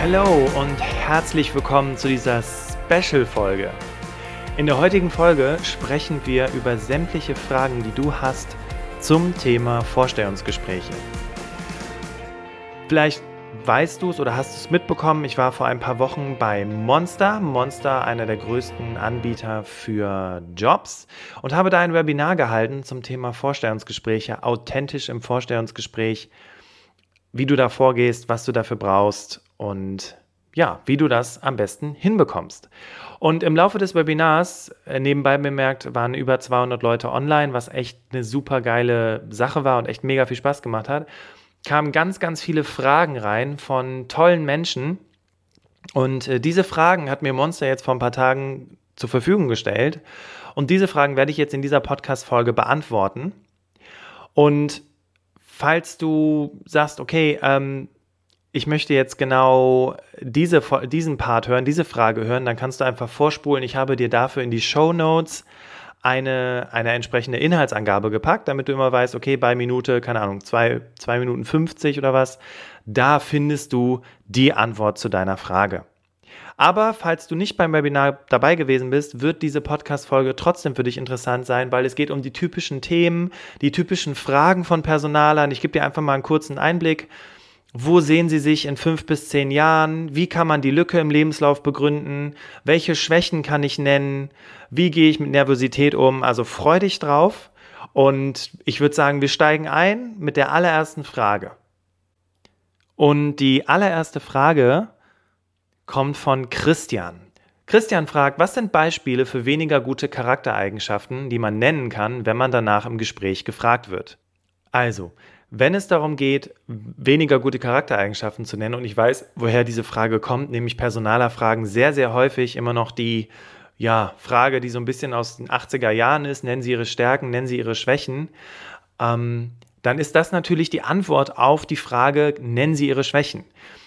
Hallo und herzlich willkommen zu dieser Special-Folge. In der heutigen Folge sprechen wir über sämtliche Fragen, die du hast zum Thema Vorstellungsgespräche. Vielleicht weißt du es oder hast es mitbekommen, ich war vor ein paar Wochen bei Monster. Monster, einer der größten Anbieter für Jobs und habe da ein Webinar gehalten zum Thema Vorstellungsgespräche, authentisch im Vorstellungsgespräch, wie du da vorgehst, was du dafür brauchst und ja, wie du das am besten hinbekommst. Und im Laufe des Webinars, äh, nebenbei bemerkt, waren über 200 Leute online, was echt eine super geile Sache war und echt mega viel Spaß gemacht hat, kamen ganz, ganz viele Fragen rein von tollen Menschen. Und äh, diese Fragen hat mir Monster jetzt vor ein paar Tagen zur Verfügung gestellt. Und diese Fragen werde ich jetzt in dieser Podcast-Folge beantworten. Und falls du sagst, okay, ähm, ich möchte jetzt genau diese, diesen Part hören, diese Frage hören, dann kannst du einfach vorspulen. Ich habe dir dafür in die Show Notes eine, eine entsprechende Inhaltsangabe gepackt, damit du immer weißt, okay, bei Minute, keine Ahnung, zwei, zwei Minuten 50 oder was, da findest du die Antwort zu deiner Frage. Aber falls du nicht beim Webinar dabei gewesen bist, wird diese Podcast-Folge trotzdem für dich interessant sein, weil es geht um die typischen Themen, die typischen Fragen von Personalern. Ich gebe dir einfach mal einen kurzen Einblick wo sehen Sie sich in fünf bis zehn Jahren? Wie kann man die Lücke im Lebenslauf begründen? Welche Schwächen kann ich nennen? Wie gehe ich mit Nervosität um? Also freu dich drauf. Und ich würde sagen, wir steigen ein mit der allerersten Frage. Und die allererste Frage kommt von Christian. Christian fragt, was sind Beispiele für weniger gute Charaktereigenschaften, die man nennen kann, wenn man danach im Gespräch gefragt wird? Also, wenn es darum geht, weniger gute Charaktereigenschaften zu nennen, und ich weiß, woher diese Frage kommt, nämlich Personaler fragen sehr, sehr häufig immer noch die ja, Frage, die so ein bisschen aus den 80er Jahren ist, nennen Sie Ihre Stärken, nennen Sie Ihre Schwächen, ähm, dann ist das natürlich die Antwort auf die Frage, nennen Sie Ihre Schwächen.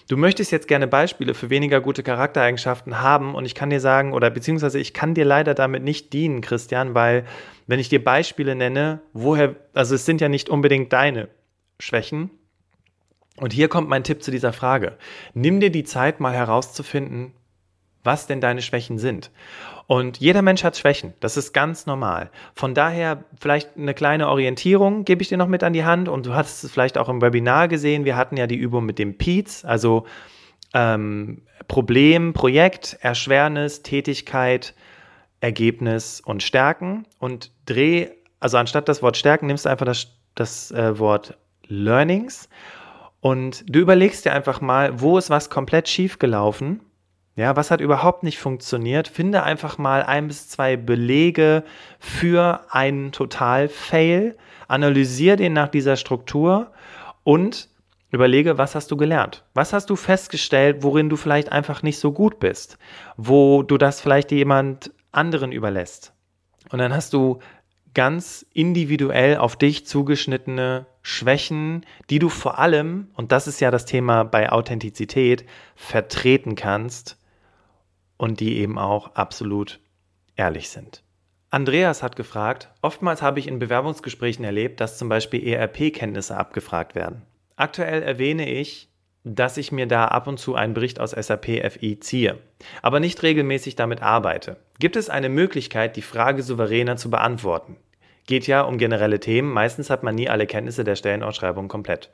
Du möchtest jetzt gerne Beispiele für weniger gute Charaktereigenschaften haben und ich kann dir sagen, oder beziehungsweise ich kann dir leider damit nicht dienen, Christian, weil wenn ich dir Beispiele nenne, woher, also es sind ja nicht unbedingt deine Schwächen. Und hier kommt mein Tipp zu dieser Frage. Nimm dir die Zeit, mal herauszufinden, was denn deine Schwächen sind. Und jeder Mensch hat Schwächen. Das ist ganz normal. Von daher vielleicht eine kleine Orientierung gebe ich dir noch mit an die Hand. Und du hast es vielleicht auch im Webinar gesehen. Wir hatten ja die Übung mit dem PEATS, also ähm, Problem, Projekt, Erschwernis, Tätigkeit, Ergebnis und Stärken. Und dreh, also anstatt das Wort Stärken, nimmst du einfach das, das äh, Wort Learnings und du überlegst dir einfach mal, wo ist was komplett schief gelaufen? Ja, was hat überhaupt nicht funktioniert? Finde einfach mal ein bis zwei Belege für einen Total-Fail, analysiere den nach dieser Struktur und überlege, was hast du gelernt? Was hast du festgestellt, worin du vielleicht einfach nicht so gut bist? Wo du das vielleicht jemand anderen überlässt? Und dann hast du ganz individuell auf dich zugeschnittene Schwächen, die du vor allem, und das ist ja das Thema bei Authentizität, vertreten kannst und die eben auch absolut ehrlich sind. Andreas hat gefragt, oftmals habe ich in Bewerbungsgesprächen erlebt, dass zum Beispiel ERP-Kenntnisse abgefragt werden. Aktuell erwähne ich, dass ich mir da ab und zu einen Bericht aus SAP FI ziehe, aber nicht regelmäßig damit arbeite. Gibt es eine Möglichkeit, die Frage souveräner zu beantworten? Geht ja um generelle Themen. Meistens hat man nie alle Kenntnisse der Stellenausschreibung komplett.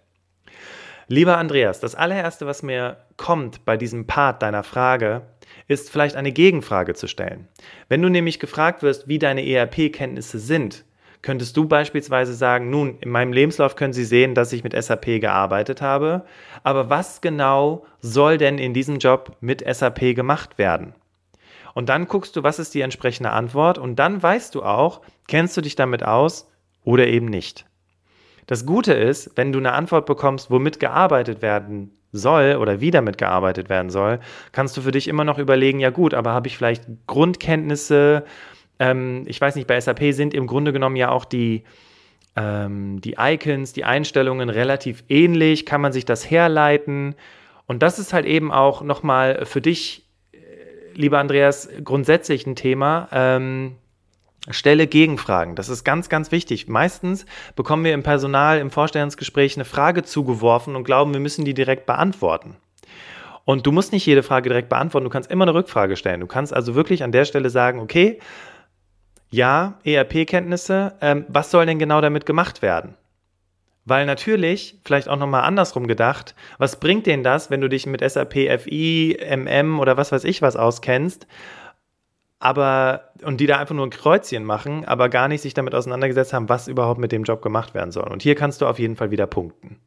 Lieber Andreas, das allererste, was mir kommt bei diesem Part deiner Frage, ist vielleicht eine Gegenfrage zu stellen. Wenn du nämlich gefragt wirst, wie deine ERP-Kenntnisse sind, könntest du beispielsweise sagen, nun, in meinem Lebenslauf können Sie sehen, dass ich mit SAP gearbeitet habe, aber was genau soll denn in diesem Job mit SAP gemacht werden? Und dann guckst du, was ist die entsprechende Antwort? Und dann weißt du auch, kennst du dich damit aus oder eben nicht. Das Gute ist, wenn du eine Antwort bekommst, womit gearbeitet werden soll oder wie damit gearbeitet werden soll, kannst du für dich immer noch überlegen, ja gut, aber habe ich vielleicht Grundkenntnisse, ähm, ich weiß nicht, bei SAP sind im Grunde genommen ja auch die, ähm, die Icons, die Einstellungen relativ ähnlich, kann man sich das herleiten? Und das ist halt eben auch nochmal für dich, lieber Andreas, grundsätzlich ein Thema, ähm, Stelle Gegenfragen. Das ist ganz, ganz wichtig. Meistens bekommen wir im Personal, im Vorstellungsgespräch eine Frage zugeworfen und glauben, wir müssen die direkt beantworten. Und du musst nicht jede Frage direkt beantworten, du kannst immer eine Rückfrage stellen. Du kannst also wirklich an der Stelle sagen, okay, ja, ERP-Kenntnisse, ähm, was soll denn genau damit gemacht werden? Weil natürlich, vielleicht auch nochmal andersrum gedacht, was bringt denen das, wenn du dich mit SAP FI, MM oder was weiß ich was auskennst, aber und die da einfach nur ein Kreuzchen machen, aber gar nicht sich damit auseinandergesetzt haben, was überhaupt mit dem Job gemacht werden soll. Und hier kannst du auf jeden Fall wieder punkten.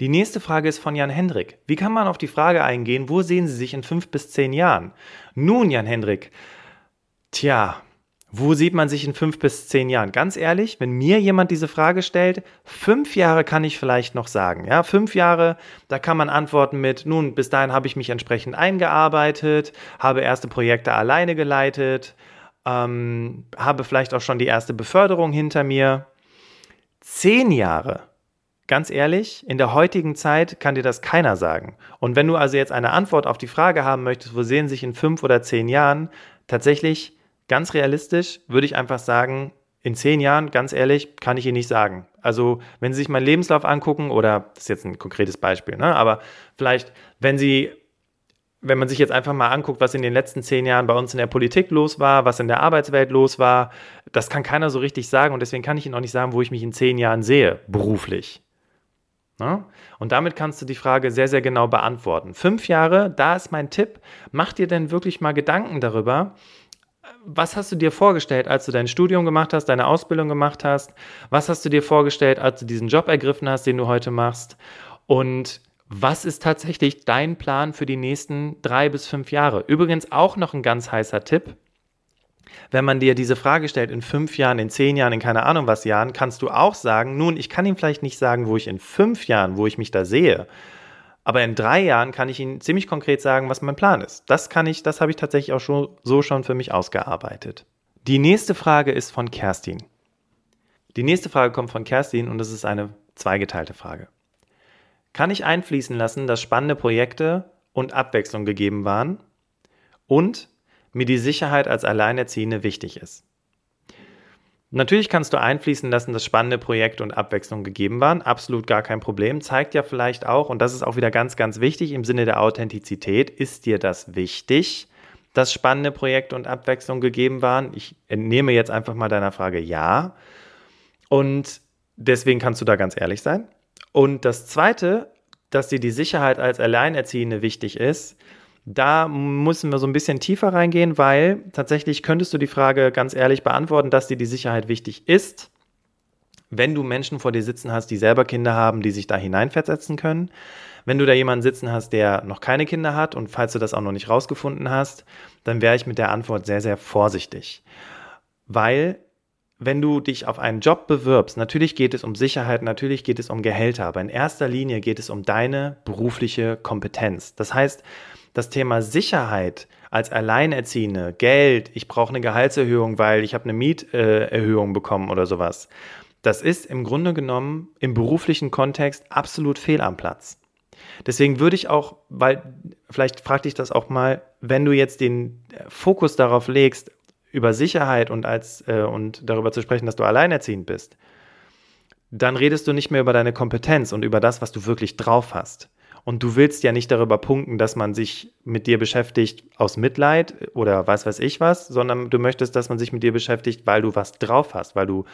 Die nächste Frage ist von Jan Hendrik. Wie kann man auf die Frage eingehen, wo sehen Sie sich in fünf bis zehn Jahren? Nun, Jan Hendrik, tja, wo sieht man sich in fünf bis zehn Jahren? Ganz ehrlich, wenn mir jemand diese Frage stellt, fünf Jahre kann ich vielleicht noch sagen. Ja, fünf Jahre, da kann man antworten mit, nun, bis dahin habe ich mich entsprechend eingearbeitet, habe erste Projekte alleine geleitet, ähm, habe vielleicht auch schon die erste Beförderung hinter mir. Zehn Jahre, ganz ehrlich, in der heutigen Zeit kann dir das keiner sagen. Und wenn du also jetzt eine Antwort auf die Frage haben möchtest, wo sehen sich in fünf oder zehn Jahren, tatsächlich ganz realistisch würde ich einfach sagen, in zehn Jahren, ganz ehrlich, kann ich Ihnen nicht sagen. Also, wenn Sie sich meinen Lebenslauf angucken, oder das ist jetzt ein konkretes Beispiel, ne, aber vielleicht, wenn Sie, wenn man sich jetzt einfach mal anguckt, was in den letzten zehn Jahren bei uns in der Politik los war, was in der Arbeitswelt los war, das kann keiner so richtig sagen und deswegen kann ich Ihnen auch nicht sagen, wo ich mich in zehn Jahren sehe, beruflich. Ne? Und damit kannst du die Frage sehr, sehr genau beantworten. Fünf Jahre, da ist mein Tipp, mach dir denn wirklich mal Gedanken darüber, was hast du dir vorgestellt, als du dein Studium gemacht hast, deine Ausbildung gemacht hast? Was hast du dir vorgestellt, als du diesen Job ergriffen hast, den du heute machst? Und was ist tatsächlich dein Plan für die nächsten drei bis fünf Jahre? Übrigens auch noch ein ganz heißer Tipp. Wenn man dir diese Frage stellt, in fünf Jahren, in zehn Jahren, in keine Ahnung was Jahren, kannst du auch sagen, nun, ich kann ihm vielleicht nicht sagen, wo ich in fünf Jahren, wo ich mich da sehe, aber in drei Jahren kann ich Ihnen ziemlich konkret sagen, was mein Plan ist. Das kann ich, das habe ich tatsächlich auch schon, so schon für mich ausgearbeitet. Die nächste Frage ist von Kerstin. Die nächste Frage kommt von Kerstin und es ist eine zweigeteilte Frage. Kann ich einfließen lassen, dass spannende Projekte und Abwechslung gegeben waren und mir die Sicherheit als Alleinerziehende wichtig ist? Natürlich kannst du einfließen lassen, dass spannende Projekte und Abwechslung gegeben waren. Absolut gar kein Problem. Zeigt ja vielleicht auch, und das ist auch wieder ganz, ganz wichtig im Sinne der Authentizität, ist dir das wichtig, dass spannende Projekte und Abwechslung gegeben waren? Ich entnehme jetzt einfach mal deiner Frage ja. Und deswegen kannst du da ganz ehrlich sein. Und das Zweite, dass dir die Sicherheit als Alleinerziehende wichtig ist, da müssen wir so ein bisschen tiefer reingehen, weil tatsächlich könntest du die Frage ganz ehrlich beantworten, dass dir die Sicherheit wichtig ist, wenn du Menschen vor dir sitzen hast, die selber Kinder haben, die sich da hineinversetzen können. Wenn du da jemanden sitzen hast, der noch keine Kinder hat und falls du das auch noch nicht rausgefunden hast, dann wäre ich mit der Antwort sehr, sehr vorsichtig. Weil wenn du dich auf einen Job bewirbst, natürlich geht es um Sicherheit, natürlich geht es um Gehälter, aber in erster Linie geht es um deine berufliche Kompetenz. Das heißt, das Thema Sicherheit als Alleinerziehende, Geld, ich brauche eine Gehaltserhöhung, weil ich habe eine Mieterhöhung bekommen oder sowas, das ist im Grunde genommen im beruflichen Kontext absolut fehl am Platz. Deswegen würde ich auch, weil vielleicht frag dich das auch mal, wenn du jetzt den Fokus darauf legst, über Sicherheit und als äh, und darüber zu sprechen, dass du alleinerziehend bist, dann redest du nicht mehr über deine Kompetenz und über das, was du wirklich drauf hast. Und du willst ja nicht darüber punkten, dass man sich mit dir beschäftigt aus Mitleid oder was weiß ich was, sondern du möchtest, dass man sich mit dir beschäftigt, weil du was drauf hast, weil du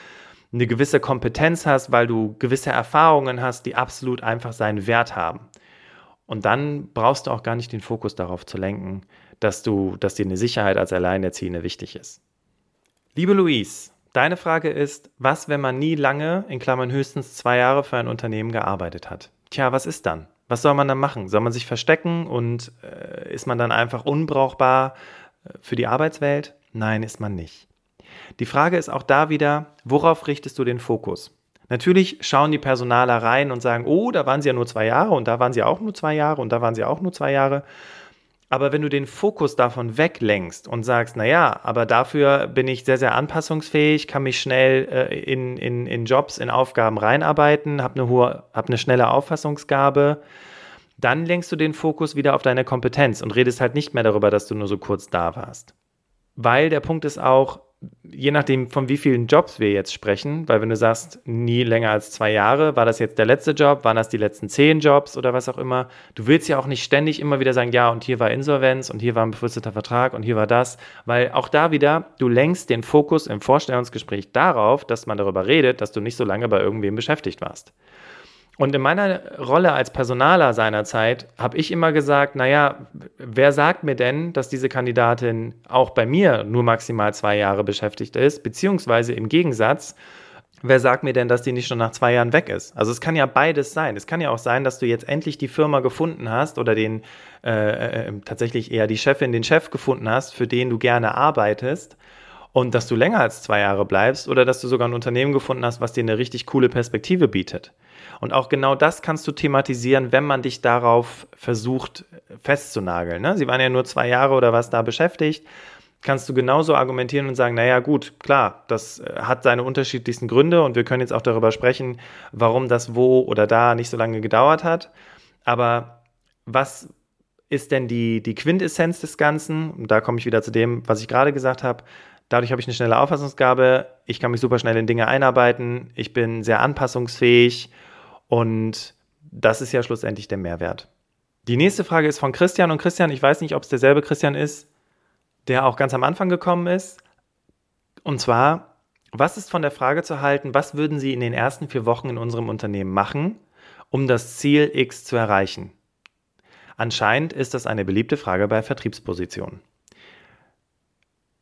eine gewisse Kompetenz hast, weil du gewisse Erfahrungen hast, die absolut einfach seinen Wert haben. Und dann brauchst du auch gar nicht den Fokus darauf zu lenken, dass du, dass dir eine Sicherheit als Alleinerziehende wichtig ist. Liebe Louise, deine Frage ist, was, wenn man nie lange, in Klammern höchstens zwei Jahre für ein Unternehmen gearbeitet hat? Tja, was ist dann? Was soll man dann machen? Soll man sich verstecken und äh, ist man dann einfach unbrauchbar äh, für die Arbeitswelt? Nein, ist man nicht. Die Frage ist auch da wieder, worauf richtest du den Fokus? Natürlich schauen die Personaler rein und sagen, oh, da waren sie ja nur zwei Jahre und da waren sie auch nur zwei Jahre und da waren sie auch nur zwei Jahre. Aber wenn du den Fokus davon weglenkst und sagst, naja, aber dafür bin ich sehr, sehr anpassungsfähig, kann mich schnell äh, in, in, in Jobs, in Aufgaben reinarbeiten, habe eine hohe, habe eine schnelle Auffassungsgabe, dann lenkst du den Fokus wieder auf deine Kompetenz und redest halt nicht mehr darüber, dass du nur so kurz da warst. Weil der Punkt ist auch, je nachdem, von wie vielen Jobs wir jetzt sprechen, weil wenn du sagst, nie länger als zwei Jahre, war das jetzt der letzte Job, waren das die letzten zehn Jobs oder was auch immer, du willst ja auch nicht ständig immer wieder sagen, ja, und hier war Insolvenz und hier war ein befristeter Vertrag und hier war das, weil auch da wieder, du lenkst den Fokus im Vorstellungsgespräch darauf, dass man darüber redet, dass du nicht so lange bei irgendwem beschäftigt warst. Und in meiner Rolle als Personaler seinerzeit habe ich immer gesagt, naja, wer sagt mir denn, dass diese Kandidatin auch bei mir nur maximal zwei Jahre beschäftigt ist, beziehungsweise im Gegensatz, wer sagt mir denn, dass die nicht schon nach zwei Jahren weg ist? Also es kann ja beides sein. Es kann ja auch sein, dass du jetzt endlich die Firma gefunden hast oder den äh, äh, tatsächlich eher die Chefin, den Chef gefunden hast, für den du gerne arbeitest und dass du länger als zwei Jahre bleibst oder dass du sogar ein Unternehmen gefunden hast, was dir eine richtig coole Perspektive bietet. Und auch genau das kannst du thematisieren, wenn man dich darauf versucht festzunageln. Ne? Sie waren ja nur zwei Jahre oder was da beschäftigt. Kannst du genauso argumentieren und sagen, naja gut, klar, das äh, hat seine unterschiedlichsten Gründe und wir können jetzt auch darüber sprechen, warum das wo oder da nicht so lange gedauert hat. Aber was ist denn die, die Quintessenz des Ganzen? Und da komme ich wieder zu dem, was ich gerade gesagt habe. Dadurch habe ich eine schnelle Auffassungsgabe, ich kann mich super schnell in Dinge einarbeiten, ich bin sehr anpassungsfähig und das ist ja schlussendlich der Mehrwert. Die nächste Frage ist von Christian. Und Christian, ich weiß nicht, ob es derselbe Christian ist, der auch ganz am Anfang gekommen ist. Und zwar, was ist von der Frage zu halten, was würden Sie in den ersten vier Wochen in unserem Unternehmen machen, um das Ziel X zu erreichen? Anscheinend ist das eine beliebte Frage bei Vertriebspositionen.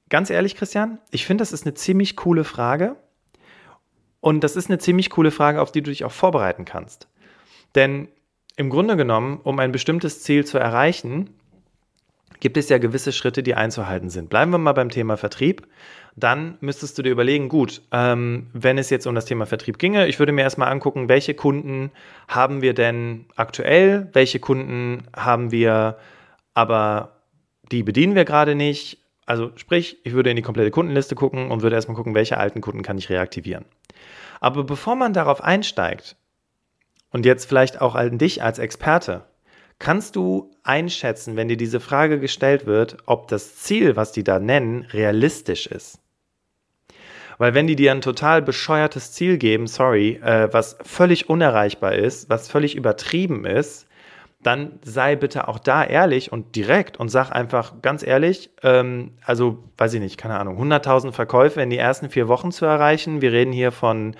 Ganz ehrlich, Christian, ich finde, das ist eine ziemlich coole Frage und das ist eine ziemlich coole Frage, auf die du dich auch vorbereiten kannst. Denn im Grunde genommen, um ein bestimmtes Ziel zu erreichen, gibt es ja gewisse Schritte, die einzuhalten sind. Bleiben wir mal beim Thema Vertrieb. Dann müsstest du dir überlegen, gut, ähm, wenn es jetzt um das Thema Vertrieb ginge, ich würde mir erstmal angucken, welche Kunden haben wir denn aktuell, welche Kunden haben wir, aber die bedienen wir gerade nicht. Also sprich, ich würde in die komplette Kundenliste gucken und würde erstmal gucken, welche alten Kunden kann ich reaktivieren. Aber bevor man darauf einsteigt, und jetzt vielleicht auch an dich als Experte, kannst du einschätzen, wenn dir diese Frage gestellt wird, ob das Ziel, was die da nennen, realistisch ist. Weil wenn die dir ein total bescheuertes Ziel geben, sorry, äh, was völlig unerreichbar ist, was völlig übertrieben ist, dann sei bitte auch da ehrlich und direkt und sag einfach ganz ehrlich, ähm, also weiß ich nicht, keine Ahnung, 100.000 Verkäufe in die ersten vier Wochen zu erreichen. Wir reden hier von,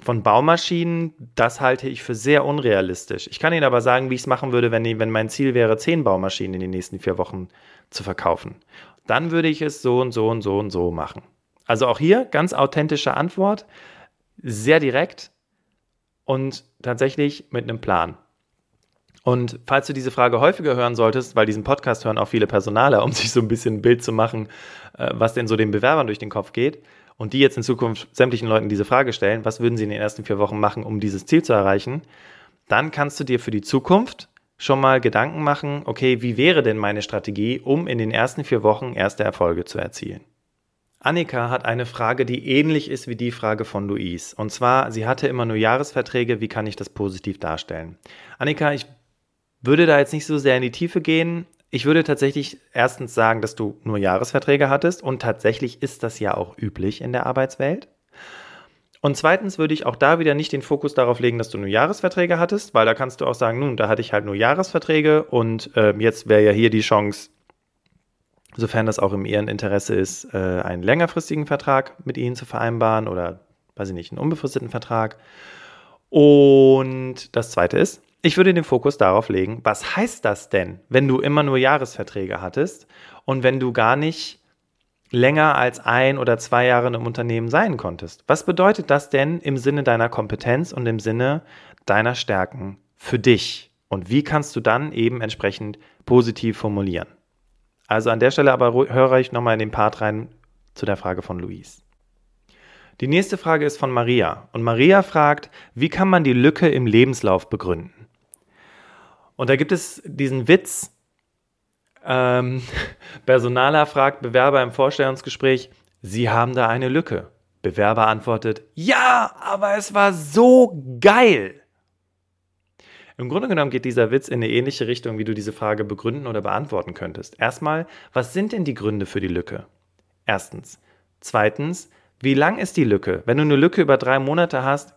von Baumaschinen, das halte ich für sehr unrealistisch. Ich kann Ihnen aber sagen, wie ich es machen würde, wenn, wenn mein Ziel wäre, zehn Baumaschinen in den nächsten vier Wochen zu verkaufen. Dann würde ich es so und so und so und so machen. Also auch hier ganz authentische Antwort, sehr direkt und tatsächlich mit einem Plan. Und falls du diese Frage häufiger hören solltest, weil diesen Podcast hören auch viele Personaler, um sich so ein bisschen ein Bild zu machen, äh, was denn so den Bewerbern durch den Kopf geht, und die jetzt in Zukunft sämtlichen Leuten diese Frage stellen, was würden sie in den ersten vier Wochen machen, um dieses Ziel zu erreichen, dann kannst du dir für die Zukunft schon mal Gedanken machen, okay, wie wäre denn meine Strategie, um in den ersten vier Wochen erste Erfolge zu erzielen? Annika hat eine Frage, die ähnlich ist wie die Frage von Luis. Und zwar, sie hatte immer nur Jahresverträge, wie kann ich das positiv darstellen? Annika, ich würde da jetzt nicht so sehr in die Tiefe gehen. Ich würde tatsächlich erstens sagen, dass du nur Jahresverträge hattest und tatsächlich ist das ja auch üblich in der Arbeitswelt. Und zweitens würde ich auch da wieder nicht den Fokus darauf legen, dass du nur Jahresverträge hattest, weil da kannst du auch sagen, nun, da hatte ich halt nur Jahresverträge und äh, jetzt wäre ja hier die Chance, sofern das auch im ihren Interesse ist, äh, einen längerfristigen Vertrag mit ihnen zu vereinbaren oder, weiß ich nicht, einen unbefristeten Vertrag. Und das zweite ist, ich würde den Fokus darauf legen, was heißt das denn, wenn du immer nur Jahresverträge hattest und wenn du gar nicht länger als ein oder zwei Jahre im Unternehmen sein konntest. Was bedeutet das denn im Sinne deiner Kompetenz und im Sinne deiner Stärken für dich? Und wie kannst du dann eben entsprechend positiv formulieren? Also an der Stelle aber höre ich nochmal in den Part rein, zu der Frage von Luis. Die nächste Frage ist von Maria. Und Maria fragt, wie kann man die Lücke im Lebenslauf begründen? Und da gibt es diesen Witz, ähm, Personaler fragt Bewerber im Vorstellungsgespräch, Sie haben da eine Lücke. Bewerber antwortet, ja, aber es war so geil. Im Grunde genommen geht dieser Witz in eine ähnliche Richtung, wie du diese Frage begründen oder beantworten könntest. Erstmal, was sind denn die Gründe für die Lücke? Erstens. Zweitens, wie lang ist die Lücke? Wenn du eine Lücke über drei Monate hast,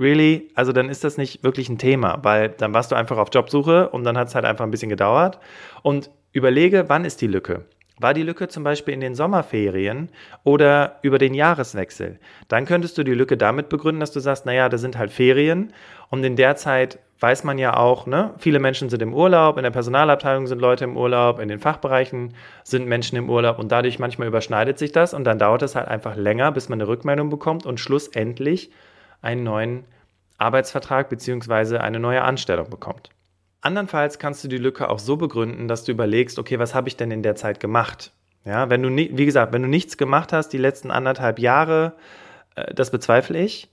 really, also dann ist das nicht wirklich ein Thema, weil dann warst du einfach auf Jobsuche und dann hat es halt einfach ein bisschen gedauert. Und überlege, wann ist die Lücke? War die Lücke zum Beispiel in den Sommerferien oder über den Jahreswechsel? Dann könntest du die Lücke damit begründen, dass du sagst, naja, da sind halt Ferien und in der Zeit weiß man ja auch, ne, viele Menschen sind im Urlaub, in der Personalabteilung sind Leute im Urlaub, in den Fachbereichen sind Menschen im Urlaub und dadurch manchmal überschneidet sich das und dann dauert es halt einfach länger, bis man eine Rückmeldung bekommt und schlussendlich einen neuen Arbeitsvertrag bzw. eine neue Anstellung bekommt. Andernfalls kannst du die Lücke auch so begründen, dass du überlegst, okay, was habe ich denn in der Zeit gemacht? Ja, wenn du, wie gesagt, wenn du nichts gemacht hast die letzten anderthalb Jahre, äh, das bezweifle ich.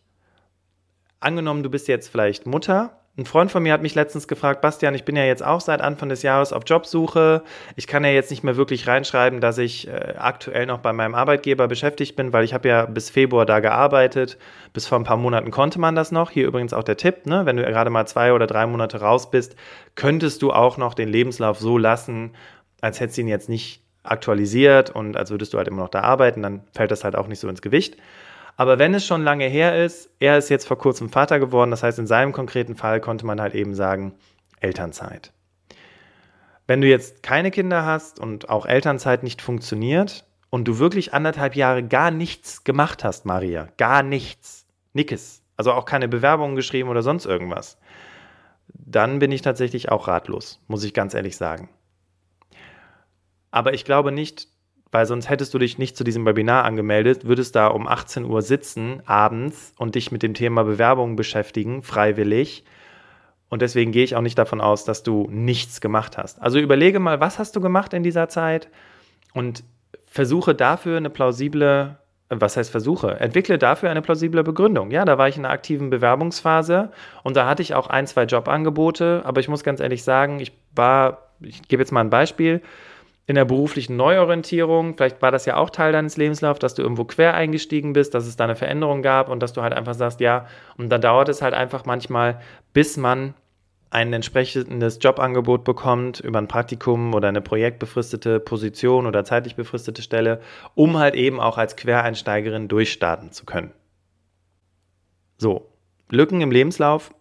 Angenommen, du bist jetzt vielleicht Mutter ein Freund von mir hat mich letztens gefragt, Bastian, ich bin ja jetzt auch seit Anfang des Jahres auf Jobsuche. Ich kann ja jetzt nicht mehr wirklich reinschreiben, dass ich äh, aktuell noch bei meinem Arbeitgeber beschäftigt bin, weil ich habe ja bis Februar da gearbeitet. Bis vor ein paar Monaten konnte man das noch. Hier übrigens auch der Tipp, ne? wenn du gerade mal zwei oder drei Monate raus bist, könntest du auch noch den Lebenslauf so lassen, als hättest du ihn jetzt nicht aktualisiert und als würdest du halt immer noch da arbeiten, dann fällt das halt auch nicht so ins Gewicht. Aber wenn es schon lange her ist, er ist jetzt vor kurzem Vater geworden, das heißt, in seinem konkreten Fall konnte man halt eben sagen, Elternzeit. Wenn du jetzt keine Kinder hast und auch Elternzeit nicht funktioniert und du wirklich anderthalb Jahre gar nichts gemacht hast, Maria, gar nichts, nickes, also auch keine Bewerbungen geschrieben oder sonst irgendwas, dann bin ich tatsächlich auch ratlos, muss ich ganz ehrlich sagen. Aber ich glaube nicht, weil sonst hättest du dich nicht zu diesem Webinar angemeldet, würdest da um 18 Uhr sitzen abends und dich mit dem Thema Bewerbung beschäftigen, freiwillig. Und deswegen gehe ich auch nicht davon aus, dass du nichts gemacht hast. Also überlege mal, was hast du gemacht in dieser Zeit und versuche dafür eine plausible, was heißt versuche, entwickle dafür eine plausible Begründung. Ja, da war ich in einer aktiven Bewerbungsphase und da hatte ich auch ein, zwei Jobangebote, aber ich muss ganz ehrlich sagen, ich war, ich gebe jetzt mal ein Beispiel, in der beruflichen Neuorientierung, vielleicht war das ja auch Teil deines Lebenslaufs, dass du irgendwo quer eingestiegen bist, dass es da eine Veränderung gab und dass du halt einfach sagst, ja, und dann dauert es halt einfach manchmal, bis man ein entsprechendes Jobangebot bekommt über ein Praktikum oder eine projektbefristete Position oder zeitlich befristete Stelle, um halt eben auch als Quereinsteigerin durchstarten zu können. So, Lücken im Lebenslauf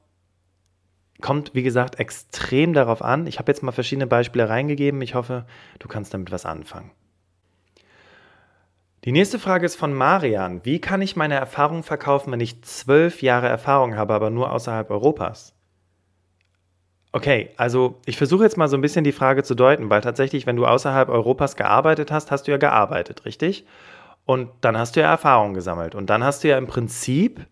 kommt, wie gesagt, extrem darauf an. Ich habe jetzt mal verschiedene Beispiele reingegeben. Ich hoffe, du kannst damit was anfangen. Die nächste Frage ist von Marian. Wie kann ich meine Erfahrung verkaufen, wenn ich zwölf Jahre Erfahrung habe, aber nur außerhalb Europas? Okay, also ich versuche jetzt mal so ein bisschen die Frage zu deuten, weil tatsächlich, wenn du außerhalb Europas gearbeitet hast, hast du ja gearbeitet, richtig? Und dann hast du ja Erfahrung gesammelt. Und dann hast du ja im Prinzip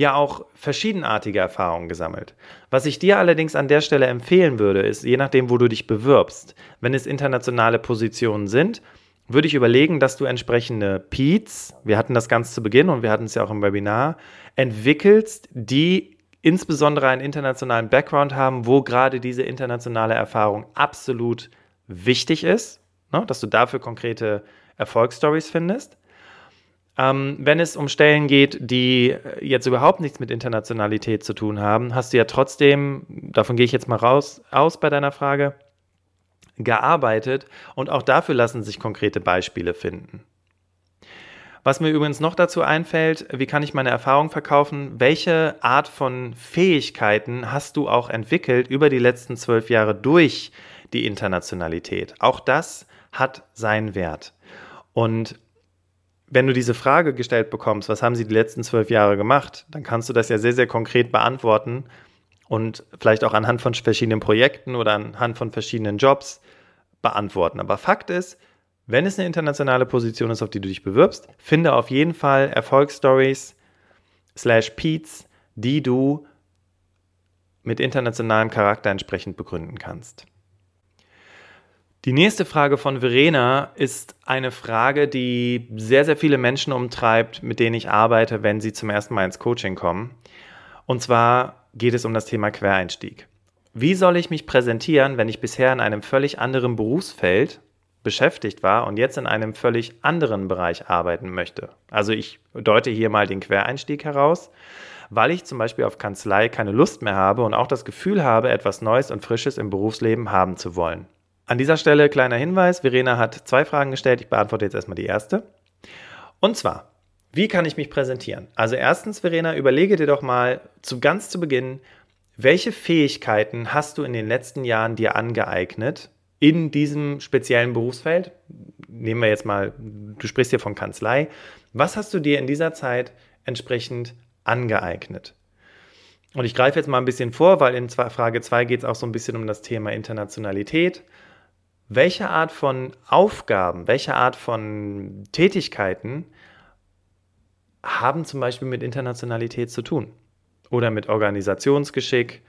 ja auch verschiedenartige Erfahrungen gesammelt. Was ich dir allerdings an der Stelle empfehlen würde, ist, je nachdem, wo du dich bewirbst, wenn es internationale Positionen sind, würde ich überlegen, dass du entsprechende Peats, wir hatten das ganz zu Beginn und wir hatten es ja auch im Webinar, entwickelst, die insbesondere einen internationalen Background haben, wo gerade diese internationale Erfahrung absolut wichtig ist, ne, dass du dafür konkrete Erfolgsstories findest. Ähm, wenn es um Stellen geht, die jetzt überhaupt nichts mit Internationalität zu tun haben, hast du ja trotzdem, davon gehe ich jetzt mal raus aus bei deiner Frage, gearbeitet und auch dafür lassen sich konkrete Beispiele finden. Was mir übrigens noch dazu einfällt, wie kann ich meine Erfahrung verkaufen? Welche Art von Fähigkeiten hast du auch entwickelt über die letzten zwölf Jahre durch die Internationalität? Auch das hat seinen Wert. Und wenn du diese Frage gestellt bekommst, was haben sie die letzten zwölf Jahre gemacht, dann kannst du das ja sehr, sehr konkret beantworten und vielleicht auch anhand von verschiedenen Projekten oder anhand von verschiedenen Jobs beantworten. Aber Fakt ist, wenn es eine internationale Position ist, auf die du dich bewirbst, finde auf jeden Fall Erfolgsstories slash Peats, die du mit internationalem Charakter entsprechend begründen kannst. Die nächste Frage von Verena ist eine Frage, die sehr, sehr viele Menschen umtreibt, mit denen ich arbeite, wenn sie zum ersten Mal ins Coaching kommen. Und zwar geht es um das Thema Quereinstieg. Wie soll ich mich präsentieren, wenn ich bisher in einem völlig anderen Berufsfeld beschäftigt war und jetzt in einem völlig anderen Bereich arbeiten möchte? Also ich deute hier mal den Quereinstieg heraus, weil ich zum Beispiel auf Kanzlei keine Lust mehr habe und auch das Gefühl habe, etwas Neues und Frisches im Berufsleben haben zu wollen. An dieser Stelle kleiner Hinweis, Verena hat zwei Fragen gestellt, ich beantworte jetzt erstmal die erste. Und zwar, wie kann ich mich präsentieren? Also erstens, Verena, überlege dir doch mal zu ganz zu Beginn, welche Fähigkeiten hast du in den letzten Jahren dir angeeignet in diesem speziellen Berufsfeld? Nehmen wir jetzt mal, du sprichst hier von Kanzlei. Was hast du dir in dieser Zeit entsprechend angeeignet? Und ich greife jetzt mal ein bisschen vor, weil in Frage 2 geht es auch so ein bisschen um das Thema Internationalität welche Art von Aufgaben, welche Art von Tätigkeiten haben zum Beispiel mit Internationalität zu tun oder mit Organisationsgeschick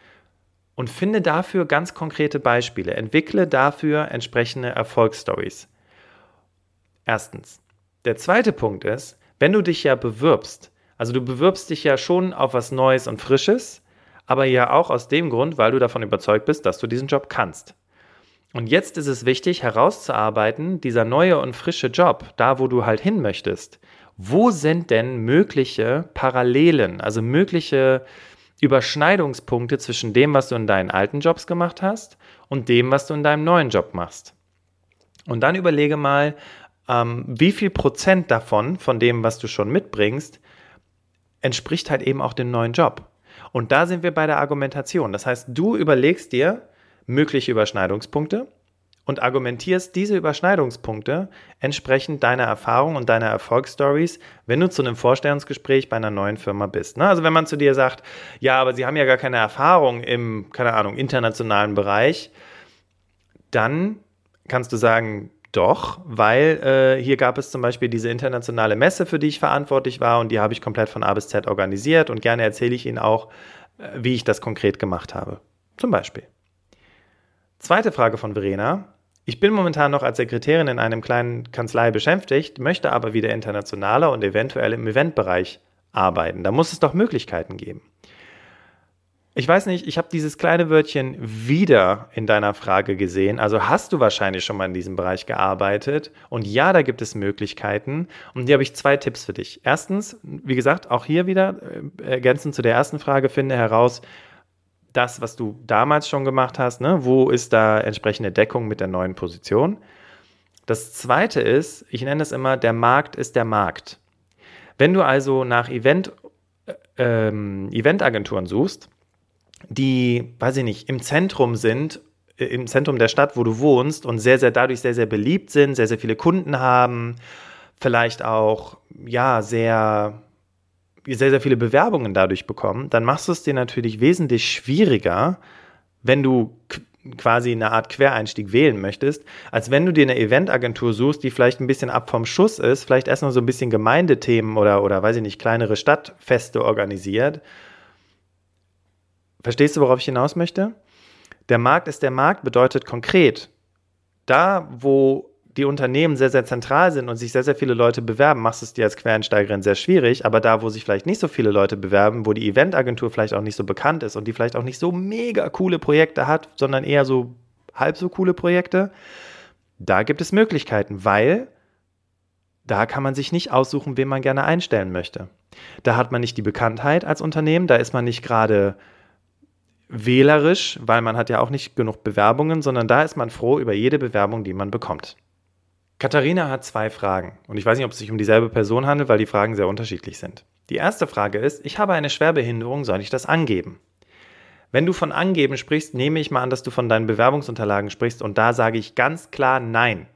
und finde dafür ganz konkrete Beispiele, entwickle dafür entsprechende Erfolgsstories. Erstens. Der zweite Punkt ist, wenn du dich ja bewirbst, also du bewirbst dich ja schon auf was Neues und Frisches, aber ja auch aus dem Grund, weil du davon überzeugt bist, dass du diesen Job kannst. Und jetzt ist es wichtig herauszuarbeiten, dieser neue und frische Job, da wo du halt hin möchtest, wo sind denn mögliche Parallelen, also mögliche Überschneidungspunkte zwischen dem, was du in deinen alten Jobs gemacht hast und dem, was du in deinem neuen Job machst. Und dann überlege mal, ähm, wie viel Prozent davon, von dem, was du schon mitbringst, entspricht halt eben auch dem neuen Job. Und da sind wir bei der Argumentation. Das heißt, du überlegst dir, mögliche Überschneidungspunkte und argumentierst diese Überschneidungspunkte entsprechend deiner Erfahrung und deiner Erfolgsstories, wenn du zu einem Vorstellungsgespräch bei einer neuen Firma bist. Ne? Also wenn man zu dir sagt, ja, aber Sie haben ja gar keine Erfahrung im, keine Ahnung, internationalen Bereich, dann kannst du sagen, doch, weil äh, hier gab es zum Beispiel diese internationale Messe, für die ich verantwortlich war und die habe ich komplett von A bis Z organisiert und gerne erzähle ich Ihnen auch, äh, wie ich das konkret gemacht habe. Zum Beispiel. Zweite Frage von Verena. Ich bin momentan noch als Sekretärin in einem kleinen Kanzlei beschäftigt, möchte aber wieder internationaler und eventuell im Eventbereich arbeiten. Da muss es doch Möglichkeiten geben. Ich weiß nicht, ich habe dieses kleine Wörtchen wieder in deiner Frage gesehen. Also hast du wahrscheinlich schon mal in diesem Bereich gearbeitet. Und ja, da gibt es Möglichkeiten. Und hier habe ich zwei Tipps für dich. Erstens, wie gesagt, auch hier wieder äh, ergänzend zu der ersten Frage, finde heraus, das, was du damals schon gemacht hast, ne? wo ist da entsprechende Deckung mit der neuen Position. Das zweite ist, ich nenne es immer, der Markt ist der Markt. Wenn du also nach Event, äh, ähm, Eventagenturen suchst, die, weiß ich nicht, im Zentrum sind, äh, im Zentrum der Stadt, wo du wohnst und sehr, sehr dadurch sehr, sehr beliebt sind, sehr, sehr viele Kunden haben, vielleicht auch, ja, sehr sehr, sehr viele Bewerbungen dadurch bekommen, dann machst du es dir natürlich wesentlich schwieriger, wenn du quasi eine Art Quereinstieg wählen möchtest, als wenn du dir eine Eventagentur suchst, die vielleicht ein bisschen ab vom Schuss ist, vielleicht erstmal so ein bisschen Gemeindethemen oder, oder weiß ich nicht, kleinere Stadtfeste organisiert. Verstehst du, worauf ich hinaus möchte? Der Markt ist der Markt bedeutet konkret, da wo die Unternehmen sehr, sehr zentral sind und sich sehr, sehr viele Leute bewerben, machst du es dir als Quereinsteigerin sehr schwierig. Aber da, wo sich vielleicht nicht so viele Leute bewerben, wo die Eventagentur vielleicht auch nicht so bekannt ist und die vielleicht auch nicht so mega coole Projekte hat, sondern eher so halb so coole Projekte, da gibt es Möglichkeiten, weil da kann man sich nicht aussuchen, wen man gerne einstellen möchte. Da hat man nicht die Bekanntheit als Unternehmen, da ist man nicht gerade wählerisch, weil man hat ja auch nicht genug Bewerbungen, sondern da ist man froh über jede Bewerbung, die man bekommt. Katharina hat zwei Fragen und ich weiß nicht, ob es sich um dieselbe Person handelt, weil die Fragen sehr unterschiedlich sind. Die erste Frage ist, ich habe eine Schwerbehinderung, soll ich das angeben? Wenn du von angeben sprichst, nehme ich mal an, dass du von deinen Bewerbungsunterlagen sprichst und da sage ich ganz klar nein.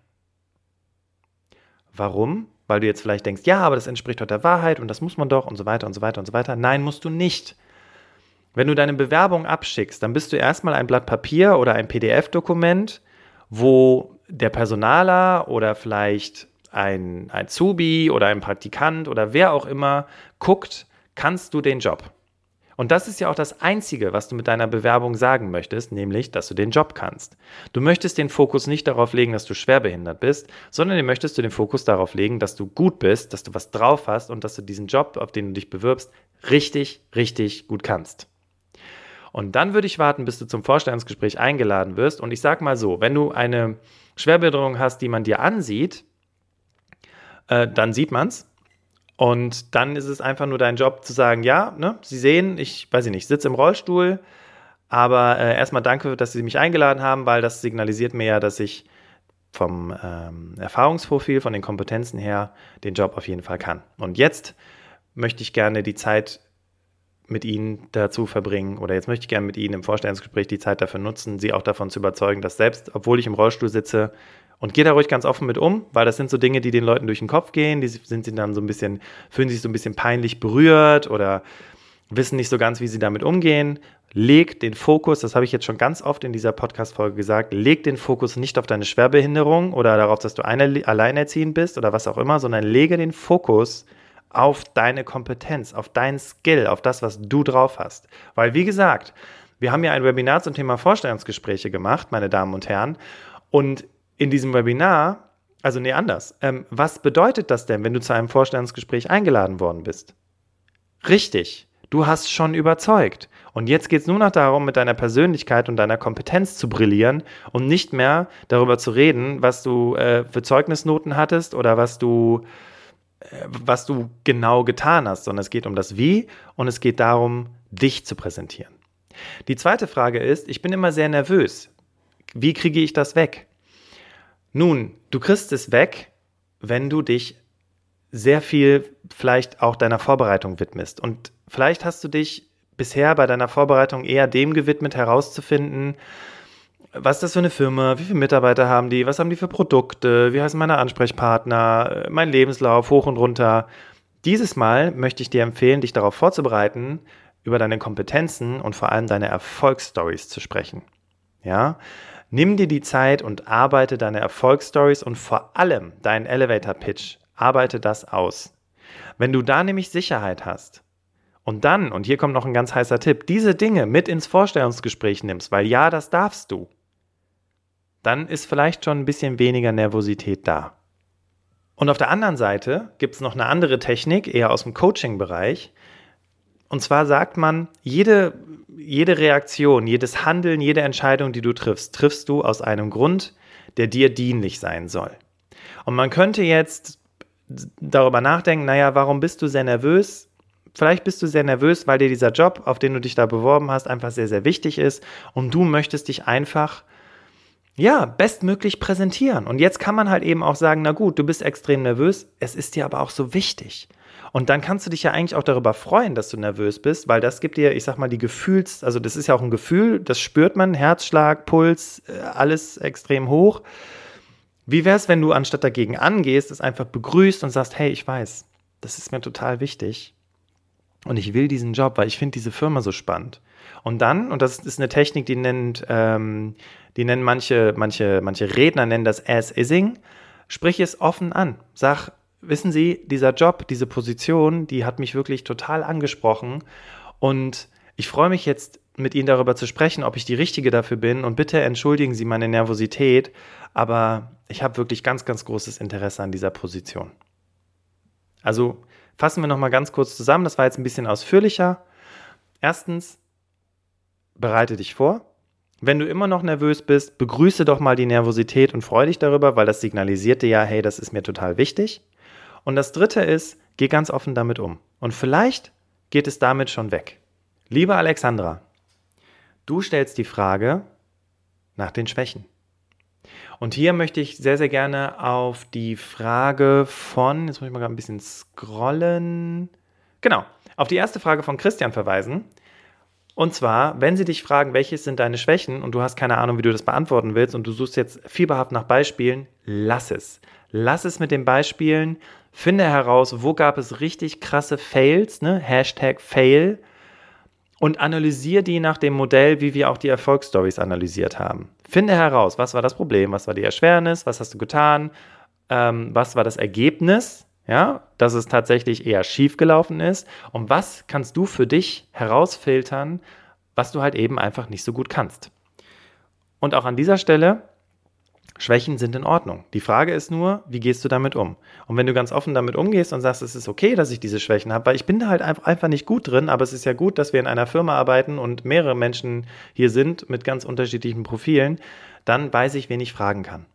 Warum? Weil du jetzt vielleicht denkst, ja, aber das entspricht doch der Wahrheit und das muss man doch und so weiter und so weiter und so weiter. Nein, musst du nicht. Wenn du deine Bewerbung abschickst, dann bist du erstmal ein Blatt Papier oder ein PDF-Dokument, wo der Personaler oder vielleicht ein Azubi oder ein Praktikant oder wer auch immer guckt, kannst du den Job? Und das ist ja auch das Einzige, was du mit deiner Bewerbung sagen möchtest, nämlich, dass du den Job kannst. Du möchtest den Fokus nicht darauf legen, dass du schwerbehindert bist, sondern du möchtest du den Fokus darauf legen, dass du gut bist, dass du was drauf hast und dass du diesen Job, auf den du dich bewirbst, richtig, richtig gut kannst. Und dann würde ich warten, bis du zum Vorstellungsgespräch eingeladen wirst. Und ich sag mal so, wenn du eine Schwerbehinderung hast, die man dir ansieht, äh, dann sieht man es. Und dann ist es einfach nur dein Job zu sagen, ja, ne, Sie sehen, ich weiß ich nicht, sitze im Rollstuhl, aber äh, erstmal danke, dass Sie mich eingeladen haben, weil das signalisiert mir ja, dass ich vom ähm, Erfahrungsprofil, von den Kompetenzen her den Job auf jeden Fall kann. Und jetzt möchte ich gerne die Zeit mit Ihnen dazu verbringen oder jetzt möchte ich gerne mit Ihnen im Vorstellungsgespräch die Zeit dafür nutzen, Sie auch davon zu überzeugen, dass selbst, obwohl ich im Rollstuhl sitze, und gehe da ruhig ganz offen mit um, weil das sind so Dinge, die den Leuten durch den Kopf gehen. Die sind sie dann so ein bisschen, fühlen sich so ein bisschen peinlich berührt oder wissen nicht so ganz, wie sie damit umgehen. Leg den Fokus, das habe ich jetzt schon ganz oft in dieser Podcast-Folge gesagt, leg den Fokus nicht auf deine Schwerbehinderung oder darauf, dass du alleinerziehend bist oder was auch immer, sondern lege den Fokus auf deine Kompetenz, auf deinen Skill, auf das, was du drauf hast. Weil, wie gesagt, wir haben ja ein Webinar zum Thema Vorstellungsgespräche gemacht, meine Damen und Herren. Und in diesem Webinar, also nee, anders. Ähm, was bedeutet das denn, wenn du zu einem Vorstellungsgespräch eingeladen worden bist? Richtig, du hast schon überzeugt. Und jetzt geht es nur noch darum, mit deiner Persönlichkeit und deiner Kompetenz zu brillieren und nicht mehr darüber zu reden, was du äh, für Zeugnisnoten hattest oder was du, was du genau getan hast, sondern es geht um das Wie und es geht darum, dich zu präsentieren. Die zweite Frage ist, ich bin immer sehr nervös. Wie kriege ich das weg? Nun, du kriegst es weg, wenn du dich sehr viel vielleicht auch deiner Vorbereitung widmest. Und vielleicht hast du dich bisher bei deiner Vorbereitung eher dem gewidmet, herauszufinden, was ist das für eine Firma, wie viele Mitarbeiter haben die, was haben die für Produkte, wie heißen meine Ansprechpartner, mein Lebenslauf hoch und runter. Dieses Mal möchte ich dir empfehlen, dich darauf vorzubereiten, über deine Kompetenzen und vor allem deine Erfolgsstories zu sprechen. Ja, Nimm dir die Zeit und arbeite deine Erfolgsstories und vor allem deinen Elevator Pitch. Arbeite das aus. Wenn du da nämlich Sicherheit hast und dann, und hier kommt noch ein ganz heißer Tipp, diese Dinge mit ins Vorstellungsgespräch nimmst, weil ja, das darfst du, dann ist vielleicht schon ein bisschen weniger Nervosität da. Und auf der anderen Seite gibt es noch eine andere Technik, eher aus dem Coaching-Bereich. Und zwar sagt man, jede jede Reaktion, jedes Handeln, jede Entscheidung, die du triffst, triffst du aus einem Grund, der dir dienlich sein soll. Und man könnte jetzt darüber nachdenken, naja, warum bist du sehr nervös? Vielleicht bist du sehr nervös, weil dir dieser Job, auf den du dich da beworben hast, einfach sehr, sehr wichtig ist und du möchtest dich einfach, ja, bestmöglich präsentieren. Und jetzt kann man halt eben auch sagen, na gut, du bist extrem nervös, es ist dir aber auch so wichtig. Und dann kannst du dich ja eigentlich auch darüber freuen, dass du nervös bist, weil das gibt dir, ich sag mal, die Gefühls, also das ist ja auch ein Gefühl, das spürt man, Herzschlag, Puls, äh, alles extrem hoch. Wie wäre es, wenn du anstatt dagegen angehst, es einfach begrüßt und sagst, hey, ich weiß, das ist mir total wichtig und ich will diesen Job, weil ich finde diese Firma so spannend. Und dann, und das ist eine Technik, die nennt, ähm, die nennen manche, manche, manche Redner nennen das As-Ising, sprich es offen an. Sag, wissen Sie, dieser Job, diese Position, die hat mich wirklich total angesprochen und ich freue mich jetzt mit Ihnen darüber zu sprechen, ob ich die Richtige dafür bin und bitte entschuldigen Sie meine Nervosität, aber ich habe wirklich ganz, ganz großes Interesse an dieser Position. Also fassen wir nochmal ganz kurz zusammen, das war jetzt ein bisschen ausführlicher. Erstens, bereite dich vor. Wenn du immer noch nervös bist, begrüße doch mal die Nervosität und freue dich darüber, weil das signalisiert dir ja, hey, das ist mir total wichtig. Und das dritte ist, geh ganz offen damit um. Und vielleicht geht es damit schon weg. Liebe Alexandra, du stellst die Frage nach den Schwächen. Und hier möchte ich sehr, sehr gerne auf die Frage von, jetzt muss ich mal ein bisschen scrollen. Genau, auf die erste Frage von Christian verweisen. Und zwar, wenn sie dich fragen, welches sind deine Schwächen und du hast keine Ahnung, wie du das beantworten willst und du suchst jetzt fieberhaft nach Beispielen, lass es. Lass es mit den Beispielen. Finde heraus, wo gab es richtig krasse Fails, ne? Hashtag Fail. Und analysiere die nach dem Modell, wie wir auch die Erfolgsstories analysiert haben. Finde heraus, was war das Problem, was war die Erschwernis, was hast du getan, ähm, was war das Ergebnis ja, dass es tatsächlich eher schief gelaufen ist und was kannst du für dich herausfiltern, was du halt eben einfach nicht so gut kannst. Und auch an dieser Stelle, Schwächen sind in Ordnung. Die Frage ist nur, wie gehst du damit um? Und wenn du ganz offen damit umgehst und sagst, es ist okay, dass ich diese Schwächen habe, weil ich bin da halt einfach nicht gut drin, aber es ist ja gut, dass wir in einer Firma arbeiten und mehrere Menschen hier sind mit ganz unterschiedlichen Profilen, dann weiß ich, wen ich fragen kann.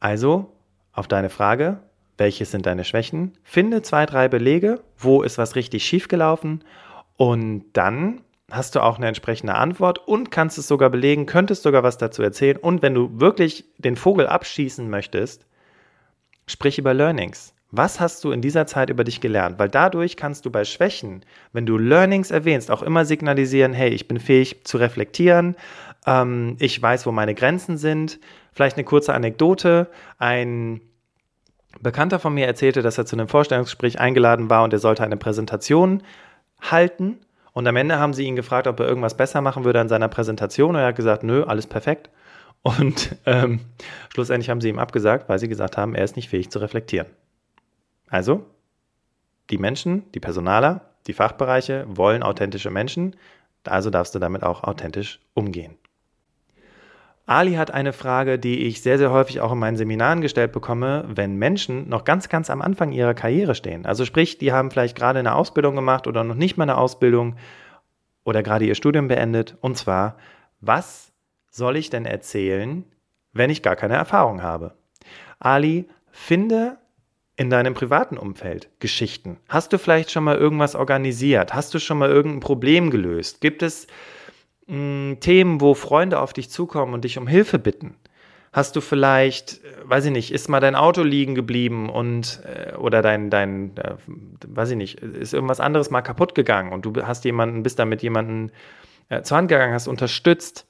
Also, auf deine Frage, welche sind deine Schwächen? Finde zwei, drei Belege, wo ist was richtig schief gelaufen und dann hast du auch eine entsprechende Antwort und kannst es sogar belegen, könntest sogar was dazu erzählen. Und wenn du wirklich den Vogel abschießen möchtest, sprich über Learnings. Was hast du in dieser Zeit über dich gelernt? Weil dadurch kannst du bei Schwächen, wenn du Learnings erwähnst, auch immer signalisieren, hey, ich bin fähig zu reflektieren, ähm, ich weiß, wo meine Grenzen sind. Vielleicht eine kurze Anekdote. Ein Bekannter von mir erzählte, dass er zu einem Vorstellungsgespräch eingeladen war und er sollte eine Präsentation halten und am Ende haben sie ihn gefragt, ob er irgendwas besser machen würde an seiner Präsentation. Und er hat gesagt, nö, alles perfekt. Und ähm, schlussendlich haben sie ihm abgesagt, weil sie gesagt haben, er ist nicht fähig zu reflektieren. Also, die Menschen, die Personaler, die Fachbereiche wollen authentische Menschen, also darfst du damit auch authentisch umgehen. Ali hat eine Frage, die ich sehr, sehr häufig auch in meinen Seminaren gestellt bekomme, wenn Menschen noch ganz, ganz am Anfang ihrer Karriere stehen. Also sprich, die haben vielleicht gerade eine Ausbildung gemacht oder noch nicht mal eine Ausbildung oder gerade ihr Studium beendet. Und zwar, was soll ich denn erzählen, wenn ich gar keine Erfahrung habe? Ali, finde in deinem privaten Umfeld Geschichten. Hast du vielleicht schon mal irgendwas organisiert? Hast du schon mal irgendein Problem gelöst? Gibt es mh, Themen, wo Freunde auf dich zukommen und dich um Hilfe bitten? Hast du vielleicht, äh, weiß ich nicht, ist mal dein Auto liegen geblieben und äh, oder dein, dein, äh, weiß ich nicht, ist irgendwas anderes mal kaputt gegangen und du hast jemanden, bist damit jemanden äh, zur Hand gegangen, hast unterstützt,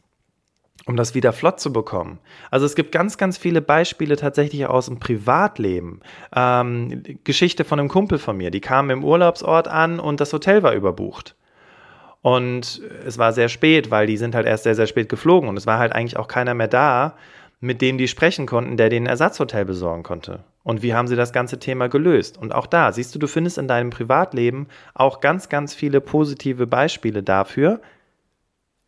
um das wieder flott zu bekommen. Also es gibt ganz, ganz viele Beispiele tatsächlich aus dem Privatleben. Ähm, Geschichte von einem Kumpel von mir, die kam im Urlaubsort an und das Hotel war überbucht. Und es war sehr spät, weil die sind halt erst sehr, sehr spät geflogen und es war halt eigentlich auch keiner mehr da, mit dem die sprechen konnten, der den Ersatzhotel besorgen konnte. Und wie haben sie das ganze Thema gelöst? Und auch da, siehst du, du findest in deinem Privatleben auch ganz, ganz viele positive Beispiele dafür,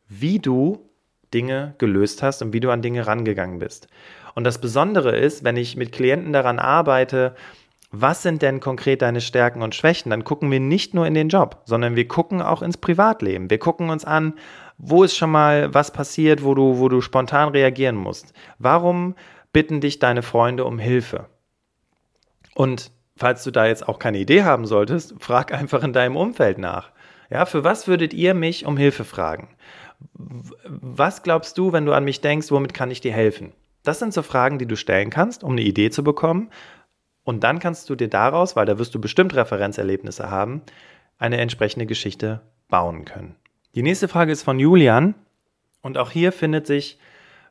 wie du Dinge gelöst hast und wie du an Dinge rangegangen bist. Und das Besondere ist, wenn ich mit Klienten daran arbeite, was sind denn konkret deine Stärken und Schwächen, dann gucken wir nicht nur in den Job, sondern wir gucken auch ins Privatleben. Wir gucken uns an, wo ist schon mal was passiert, wo du, wo du spontan reagieren musst. Warum bitten dich deine Freunde um Hilfe? Und falls du da jetzt auch keine Idee haben solltest, frag einfach in deinem Umfeld nach. Ja, für was würdet ihr mich um Hilfe fragen? Was glaubst du, wenn du an mich denkst, womit kann ich dir helfen? Das sind so Fragen, die du stellen kannst, um eine Idee zu bekommen. Und dann kannst du dir daraus, weil da wirst du bestimmt Referenzerlebnisse haben, eine entsprechende Geschichte bauen können. Die nächste Frage ist von Julian. Und auch hier findet sich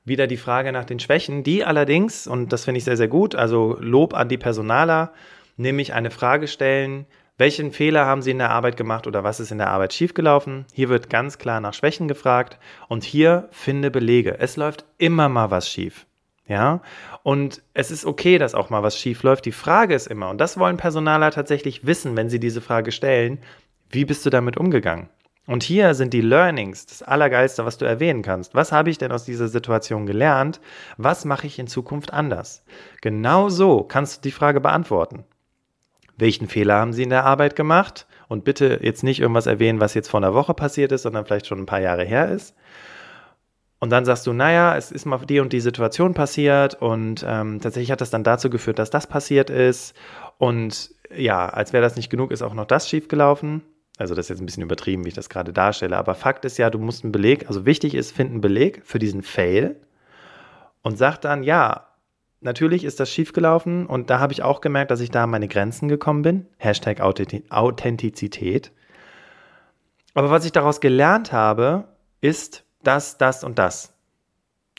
wieder die Frage nach den Schwächen, die allerdings, und das finde ich sehr, sehr gut, also Lob an die Personaler, nämlich eine Frage stellen, welchen Fehler haben Sie in der Arbeit gemacht oder was ist in der Arbeit schiefgelaufen? Hier wird ganz klar nach Schwächen gefragt und hier finde Belege. Es läuft immer mal was schief. Ja, und es ist okay, dass auch mal was schief läuft. Die Frage ist immer, und das wollen Personaler tatsächlich wissen, wenn sie diese Frage stellen, wie bist du damit umgegangen? Und hier sind die Learnings das Allergeilste, was du erwähnen kannst. Was habe ich denn aus dieser Situation gelernt? Was mache ich in Zukunft anders? Genau so kannst du die Frage beantworten. Welchen Fehler haben Sie in der Arbeit gemacht? Und bitte jetzt nicht irgendwas erwähnen, was jetzt vor einer Woche passiert ist, sondern vielleicht schon ein paar Jahre her ist. Und dann sagst du, naja, es ist mal die und die Situation passiert und ähm, tatsächlich hat das dann dazu geführt, dass das passiert ist. Und ja, als wäre das nicht genug, ist auch noch das schiefgelaufen. Also das ist jetzt ein bisschen übertrieben, wie ich das gerade darstelle. Aber Fakt ist ja, du musst einen Beleg, also wichtig ist, find einen Beleg für diesen Fail und sag dann, ja, natürlich ist das schiefgelaufen und da habe ich auch gemerkt, dass ich da an meine Grenzen gekommen bin. Hashtag Authentizität. Aber was ich daraus gelernt habe, ist, das, das und das.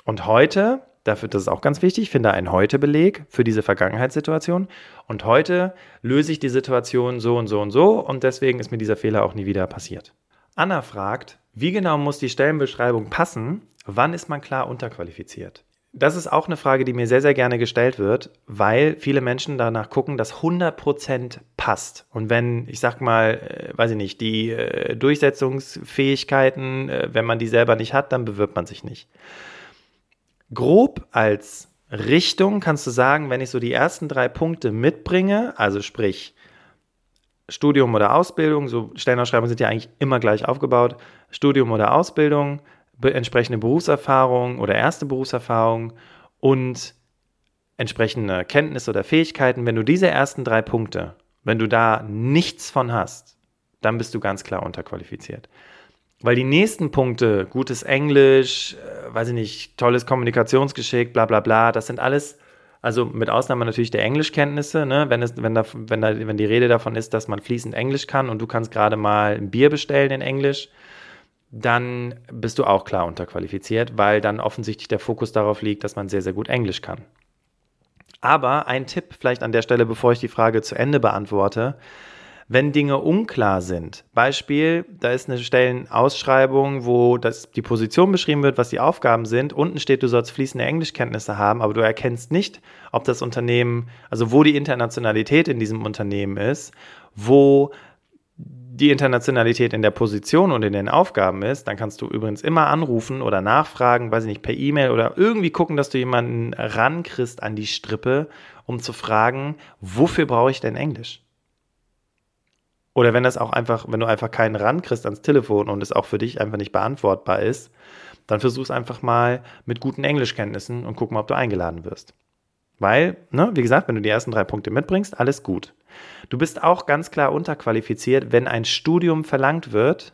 Und heute, dafür, das ist auch ganz wichtig, finde einen Heute-Beleg für diese Vergangenheitssituation. Und heute löse ich die Situation so und so und so und deswegen ist mir dieser Fehler auch nie wieder passiert. Anna fragt, wie genau muss die Stellenbeschreibung passen? Wann ist man klar unterqualifiziert? Das ist auch eine Frage, die mir sehr, sehr gerne gestellt wird, weil viele Menschen danach gucken, dass 100% passt. Und wenn, ich sag mal, äh, weiß ich nicht, die äh, Durchsetzungsfähigkeiten, äh, wenn man die selber nicht hat, dann bewirbt man sich nicht. Grob als Richtung kannst du sagen, wenn ich so die ersten drei Punkte mitbringe, also sprich Studium oder Ausbildung, so Stellenausschreibungen sind ja eigentlich immer gleich aufgebaut, Studium oder Ausbildung, entsprechende Berufserfahrung oder erste Berufserfahrung und entsprechende Kenntnisse oder Fähigkeiten, wenn du diese ersten drei Punkte, wenn du da nichts von hast, dann bist du ganz klar unterqualifiziert. Weil die nächsten Punkte, gutes Englisch, äh, weiß ich nicht, tolles Kommunikationsgeschick, bla bla bla, das sind alles, also mit Ausnahme natürlich der Englischkenntnisse, ne, wenn, es, wenn, da, wenn, da, wenn die Rede davon ist, dass man fließend Englisch kann und du kannst gerade mal ein Bier bestellen in Englisch, dann bist du auch klar unterqualifiziert, weil dann offensichtlich der Fokus darauf liegt, dass man sehr, sehr gut Englisch kann. Aber ein Tipp vielleicht an der Stelle, bevor ich die Frage zu Ende beantworte. Wenn Dinge unklar sind, Beispiel, da ist eine Stellenausschreibung, wo das, die Position beschrieben wird, was die Aufgaben sind. Unten steht, du sollst fließende Englischkenntnisse haben, aber du erkennst nicht, ob das Unternehmen, also wo die Internationalität in diesem Unternehmen ist, wo die Internationalität in der Position und in den Aufgaben ist, dann kannst du übrigens immer anrufen oder nachfragen, weiß ich nicht, per E-Mail oder irgendwie gucken, dass du jemanden rankriegst an die Strippe, um zu fragen, wofür brauche ich denn Englisch? Oder wenn das auch einfach, wenn du einfach keinen rankriegst ans Telefon und es auch für dich einfach nicht beantwortbar ist, dann versuch es einfach mal mit guten Englischkenntnissen und guck mal, ob du eingeladen wirst. Weil, ne, wie gesagt, wenn du die ersten drei Punkte mitbringst, alles gut. Du bist auch ganz klar unterqualifiziert, wenn ein Studium verlangt wird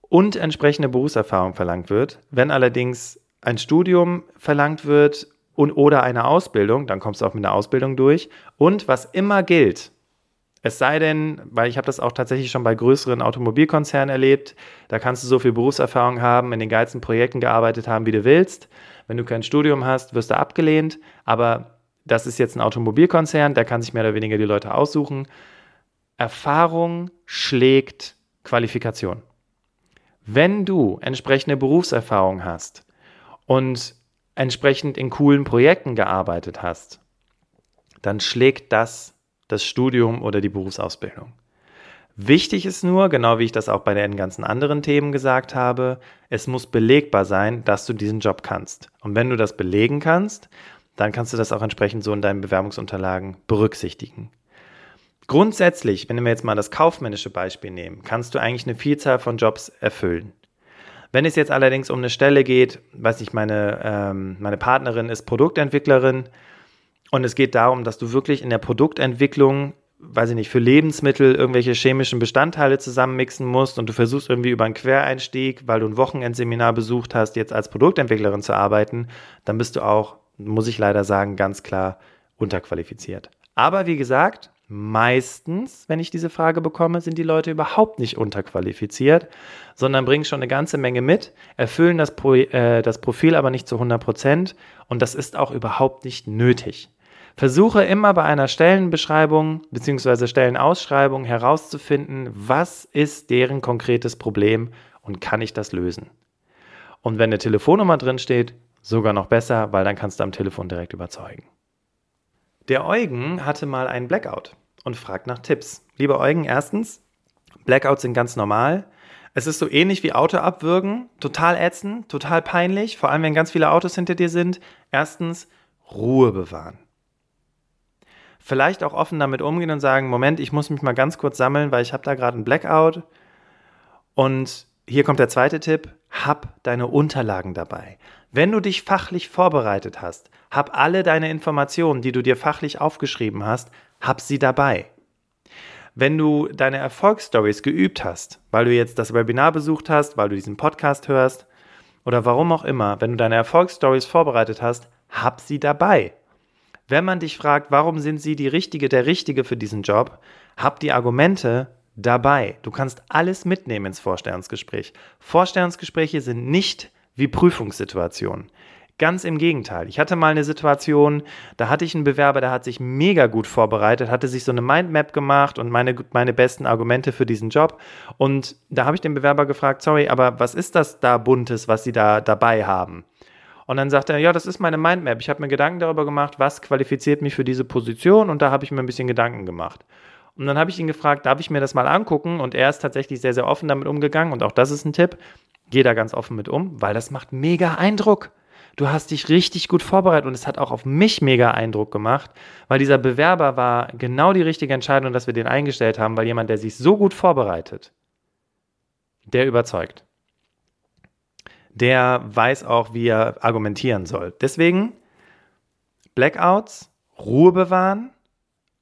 und entsprechende Berufserfahrung verlangt wird. Wenn allerdings ein Studium verlangt wird und oder eine Ausbildung, dann kommst du auch mit einer Ausbildung durch. Und was immer gilt, es sei denn, weil ich habe das auch tatsächlich schon bei größeren Automobilkonzernen erlebt, da kannst du so viel Berufserfahrung haben, in den geilsten Projekten gearbeitet haben, wie du willst. Wenn du kein Studium hast, wirst du abgelehnt. Aber das ist jetzt ein Automobilkonzern, der kann sich mehr oder weniger die Leute aussuchen. Erfahrung schlägt Qualifikation. Wenn du entsprechende Berufserfahrung hast und entsprechend in coolen Projekten gearbeitet hast, dann schlägt das das Studium oder die Berufsausbildung. Wichtig ist nur, genau wie ich das auch bei den ganzen anderen Themen gesagt habe, es muss belegbar sein, dass du diesen Job kannst. Und wenn du das belegen kannst, dann kannst du das auch entsprechend so in deinen Bewerbungsunterlagen berücksichtigen. Grundsätzlich, wenn wir jetzt mal das kaufmännische Beispiel nehmen, kannst du eigentlich eine Vielzahl von Jobs erfüllen. Wenn es jetzt allerdings um eine Stelle geht, weiß ich, meine, ähm, meine Partnerin ist Produktentwicklerin und es geht darum, dass du wirklich in der Produktentwicklung, weiß ich nicht, für Lebensmittel irgendwelche chemischen Bestandteile zusammenmixen musst und du versuchst irgendwie über einen Quereinstieg, weil du ein Wochenendseminar besucht hast, jetzt als Produktentwicklerin zu arbeiten, dann bist du auch muss ich leider sagen, ganz klar unterqualifiziert. Aber wie gesagt, meistens, wenn ich diese Frage bekomme, sind die Leute überhaupt nicht unterqualifiziert, sondern bringen schon eine ganze Menge mit, erfüllen das, Pro, äh, das Profil aber nicht zu 100 Prozent und das ist auch überhaupt nicht nötig. Versuche immer bei einer Stellenbeschreibung bzw. Stellenausschreibung herauszufinden, was ist deren konkretes Problem und kann ich das lösen. Und wenn eine Telefonnummer drin steht, Sogar noch besser, weil dann kannst du am Telefon direkt überzeugen. Der Eugen hatte mal einen Blackout und fragt nach Tipps. Lieber Eugen, erstens, Blackouts sind ganz normal. Es ist so ähnlich wie Auto abwürgen, total ätzend, total peinlich, vor allem wenn ganz viele Autos hinter dir sind. Erstens, Ruhe bewahren. Vielleicht auch offen damit umgehen und sagen, Moment, ich muss mich mal ganz kurz sammeln, weil ich habe da gerade einen Blackout. Und hier kommt der zweite Tipp, hab deine Unterlagen dabei. Wenn du dich fachlich vorbereitet hast, hab alle deine Informationen, die du dir fachlich aufgeschrieben hast, hab sie dabei. Wenn du deine Erfolgsstories geübt hast, weil du jetzt das Webinar besucht hast, weil du diesen Podcast hörst oder warum auch immer, wenn du deine Erfolgsstories vorbereitet hast, hab sie dabei. Wenn man dich fragt, warum sind sie die Richtige, der Richtige für diesen Job, hab die Argumente dabei. Du kannst alles mitnehmen ins Vorstellungsgespräch. Vorstellungsgespräche sind nicht wie Prüfungssituationen. Ganz im Gegenteil. Ich hatte mal eine Situation, da hatte ich einen Bewerber, der hat sich mega gut vorbereitet, hatte sich so eine Mindmap gemacht und meine, meine besten Argumente für diesen Job. Und da habe ich den Bewerber gefragt, sorry, aber was ist das da Buntes, was Sie da dabei haben? Und dann sagt er, ja, das ist meine Mindmap. Ich habe mir Gedanken darüber gemacht, was qualifiziert mich für diese Position und da habe ich mir ein bisschen Gedanken gemacht. Und dann habe ich ihn gefragt, darf ich mir das mal angucken? Und er ist tatsächlich sehr, sehr offen damit umgegangen. Und auch das ist ein Tipp. Geh da ganz offen mit um, weil das macht mega Eindruck. Du hast dich richtig gut vorbereitet und es hat auch auf mich mega Eindruck gemacht, weil dieser Bewerber war genau die richtige Entscheidung, dass wir den eingestellt haben, weil jemand, der sich so gut vorbereitet, der überzeugt. Der weiß auch, wie er argumentieren soll. Deswegen Blackouts, Ruhe bewahren,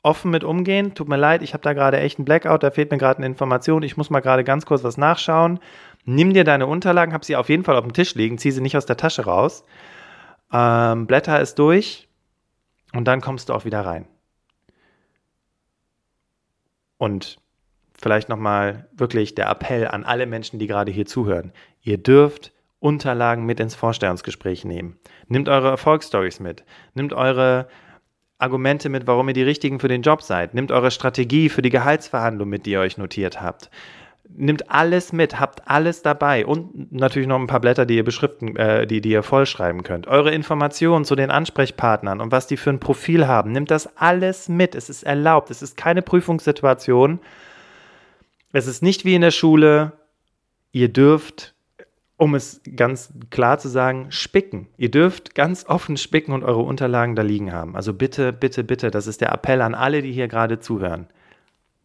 offen mit umgehen. Tut mir leid, ich habe da gerade echt einen Blackout, da fehlt mir gerade eine Information. Ich muss mal gerade ganz kurz was nachschauen. Nimm dir deine Unterlagen, hab sie auf jeden Fall auf dem Tisch liegen, zieh sie nicht aus der Tasche raus. Ähm, blätter es durch und dann kommst du auch wieder rein. Und vielleicht nochmal wirklich der Appell an alle Menschen, die gerade hier zuhören. Ihr dürft Unterlagen mit ins Vorstellungsgespräch nehmen. Nimmt eure Erfolgsstories mit. Nimmt eure Argumente mit, warum ihr die richtigen für den Job seid. Nimmt eure Strategie für die Gehaltsverhandlung mit, die ihr euch notiert habt. Nimmt alles mit, habt alles dabei und natürlich noch ein paar Blätter, die ihr beschriften, äh, die, die ihr vollschreiben könnt. Eure Informationen zu den Ansprechpartnern und was die für ein Profil haben. Nimmt das alles mit. Es ist erlaubt. Es ist keine Prüfungssituation. Es ist nicht wie in der Schule. Ihr dürft um es ganz klar zu sagen, spicken. Ihr dürft ganz offen spicken und eure Unterlagen da liegen haben. Also bitte, bitte, bitte, das ist der Appell an alle, die hier gerade zuhören.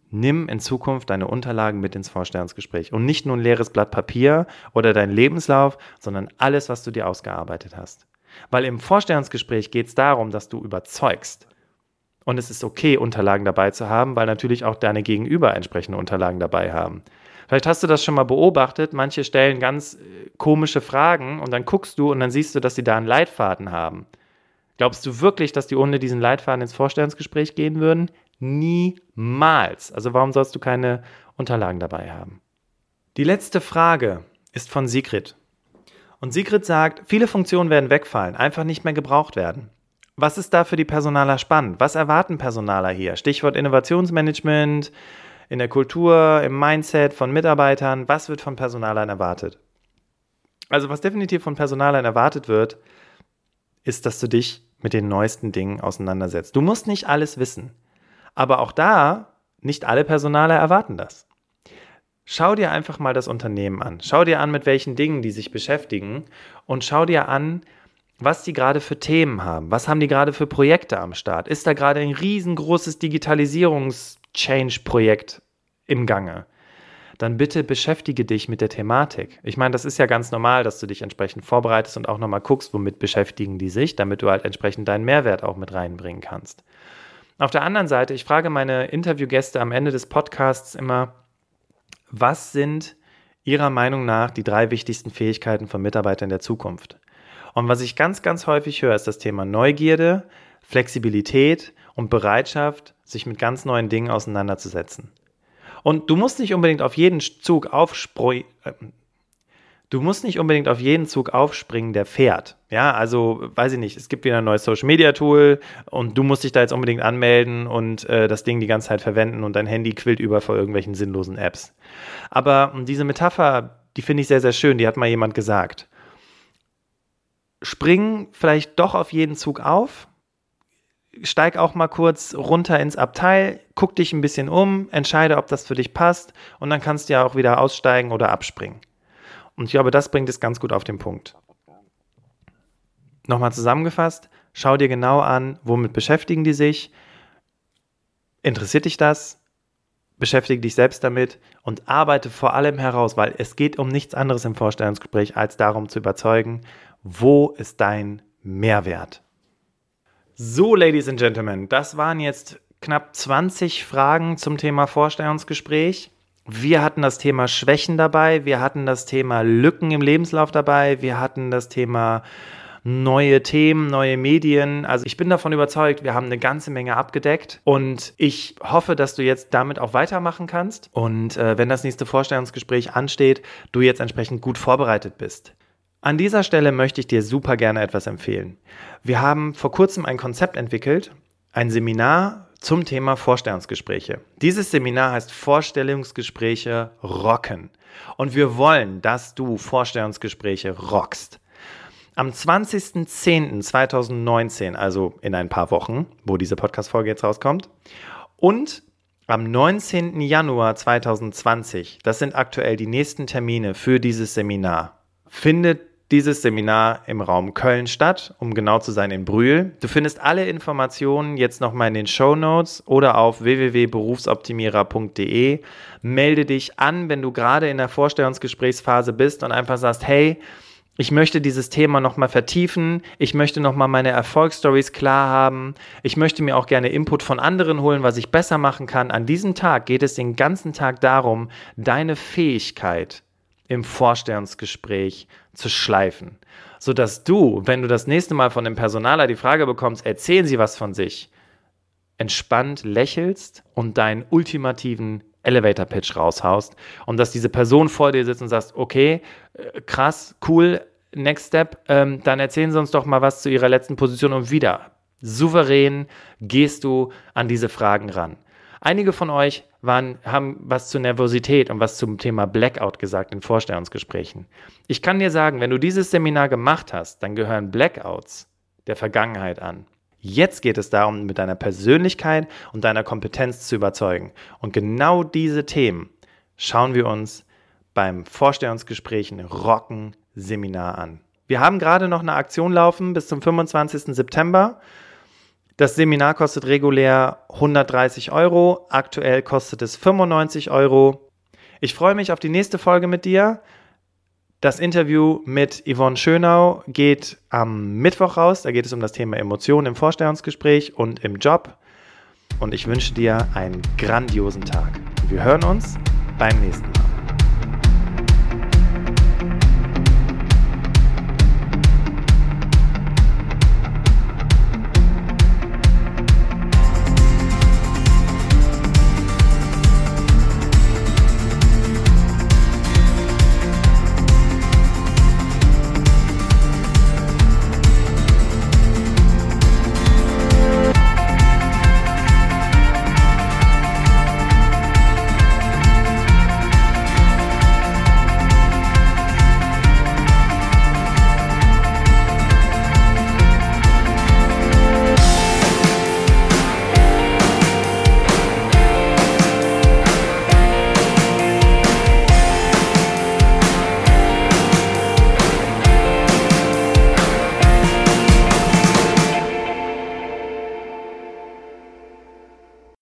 Nimm in Zukunft deine Unterlagen mit ins Vorstellungsgespräch und nicht nur ein leeres Blatt Papier oder dein Lebenslauf, sondern alles, was du dir ausgearbeitet hast. Weil im Vorstellungsgespräch geht es darum, dass du überzeugst. Und es ist okay, Unterlagen dabei zu haben, weil natürlich auch deine Gegenüber entsprechende Unterlagen dabei haben. Vielleicht hast du das schon mal beobachtet. Manche stellen ganz äh, komische Fragen und dann guckst du und dann siehst du, dass sie da einen Leitfaden haben. Glaubst du wirklich, dass die ohne diesen Leitfaden ins Vorstellungsgespräch gehen würden? Niemals. Also warum sollst du keine Unterlagen dabei haben? Die letzte Frage ist von Sigrid. Und Sigrid sagt, viele Funktionen werden wegfallen, einfach nicht mehr gebraucht werden. Was ist da für die Personaler spannend? Was erwarten Personaler hier? Stichwort Innovationsmanagement, in der Kultur, im Mindset von Mitarbeitern, was wird von Personalern erwartet? Also was definitiv von Personalern erwartet wird, ist, dass du dich mit den neuesten Dingen auseinandersetzt. Du musst nicht alles wissen, aber auch da, nicht alle Personaler erwarten das. Schau dir einfach mal das Unternehmen an. Schau dir an, mit welchen Dingen die sich beschäftigen und schau dir an, was die gerade für Themen haben. Was haben die gerade für Projekte am Start? Ist da gerade ein riesengroßes Digitalisierungs- Change-Projekt im Gange, dann bitte beschäftige dich mit der Thematik. Ich meine, das ist ja ganz normal, dass du dich entsprechend vorbereitest und auch nochmal guckst, womit beschäftigen die sich, damit du halt entsprechend deinen Mehrwert auch mit reinbringen kannst. Auf der anderen Seite, ich frage meine Interviewgäste am Ende des Podcasts immer, was sind Ihrer Meinung nach die drei wichtigsten Fähigkeiten von Mitarbeitern der Zukunft? Und was ich ganz, ganz häufig höre, ist das Thema Neugierde, Flexibilität und Bereitschaft, sich mit ganz neuen Dingen auseinanderzusetzen. Und du musst nicht unbedingt auf jeden Zug aufspringen. Äh, du musst nicht unbedingt auf jeden Zug aufspringen, der fährt. Ja, also weiß ich nicht, es gibt wieder ein neues Social Media Tool und du musst dich da jetzt unbedingt anmelden und äh, das Ding die ganze Zeit verwenden und dein Handy quillt über vor irgendwelchen sinnlosen Apps. Aber diese Metapher, die finde ich sehr, sehr schön, die hat mal jemand gesagt. Spring vielleicht doch auf jeden Zug auf, steig auch mal kurz runter ins Abteil, guck dich ein bisschen um, entscheide, ob das für dich passt und dann kannst du ja auch wieder aussteigen oder abspringen. Und ich glaube, das bringt es ganz gut auf den Punkt. Nochmal zusammengefasst, schau dir genau an, womit beschäftigen die sich, interessiert dich das, beschäftige dich selbst damit und arbeite vor allem heraus, weil es geht um nichts anderes im Vorstellungsgespräch, als darum zu überzeugen, wo ist dein Mehrwert. So, Ladies and Gentlemen, das waren jetzt knapp 20 Fragen zum Thema Vorstellungsgespräch. Wir hatten das Thema Schwächen dabei, wir hatten das Thema Lücken im Lebenslauf dabei, wir hatten das Thema neue Themen, neue Medien. Also ich bin davon überzeugt, wir haben eine ganze Menge abgedeckt und ich hoffe, dass du jetzt damit auch weitermachen kannst und äh, wenn das nächste Vorstellungsgespräch ansteht, du jetzt entsprechend gut vorbereitet bist. An dieser Stelle möchte ich dir super gerne etwas empfehlen. Wir haben vor kurzem ein Konzept entwickelt, ein Seminar zum Thema Vorstellungsgespräche. Dieses Seminar heißt Vorstellungsgespräche rocken. Und wir wollen, dass du Vorstellungsgespräche rockst. Am 20.10.2019, also in ein paar Wochen, wo diese Podcast-Folge jetzt rauskommt, und am 19. Januar 2020, das sind aktuell die nächsten Termine für dieses Seminar, findet dieses Seminar im Raum Köln statt, um genau zu sein in Brühl. Du findest alle Informationen jetzt nochmal in den Show Notes oder auf www.berufsoptimierer.de. Melde dich an, wenn du gerade in der Vorstellungsgesprächsphase bist und einfach sagst, hey, ich möchte dieses Thema nochmal vertiefen. Ich möchte nochmal meine Erfolgsstories klar haben. Ich möchte mir auch gerne Input von anderen holen, was ich besser machen kann. An diesem Tag geht es den ganzen Tag darum, deine Fähigkeit im Vorstellungsgespräch zu schleifen, sodass du, wenn du das nächste Mal von dem Personaler die Frage bekommst, erzählen Sie was von sich, entspannt lächelst und deinen ultimativen Elevator Pitch raushaust. Und dass diese Person vor dir sitzt und sagst, okay, äh, krass, cool, next step, ähm, dann erzählen Sie uns doch mal was zu Ihrer letzten Position. Und wieder souverän gehst du an diese Fragen ran. Einige von euch waren, haben was zur Nervosität und was zum Thema Blackout gesagt in Vorstellungsgesprächen. Ich kann dir sagen, wenn du dieses Seminar gemacht hast, dann gehören Blackouts der Vergangenheit an. Jetzt geht es darum, mit deiner Persönlichkeit und deiner Kompetenz zu überzeugen. Und genau diese Themen schauen wir uns beim Vorstellungsgesprächen Rocken Seminar an. Wir haben gerade noch eine Aktion laufen bis zum 25. September. Das Seminar kostet regulär 130 Euro, aktuell kostet es 95 Euro. Ich freue mich auf die nächste Folge mit dir. Das Interview mit Yvonne Schönau geht am Mittwoch raus. Da geht es um das Thema Emotionen im Vorstellungsgespräch und im Job. Und ich wünsche dir einen grandiosen Tag. Wir hören uns beim nächsten Mal.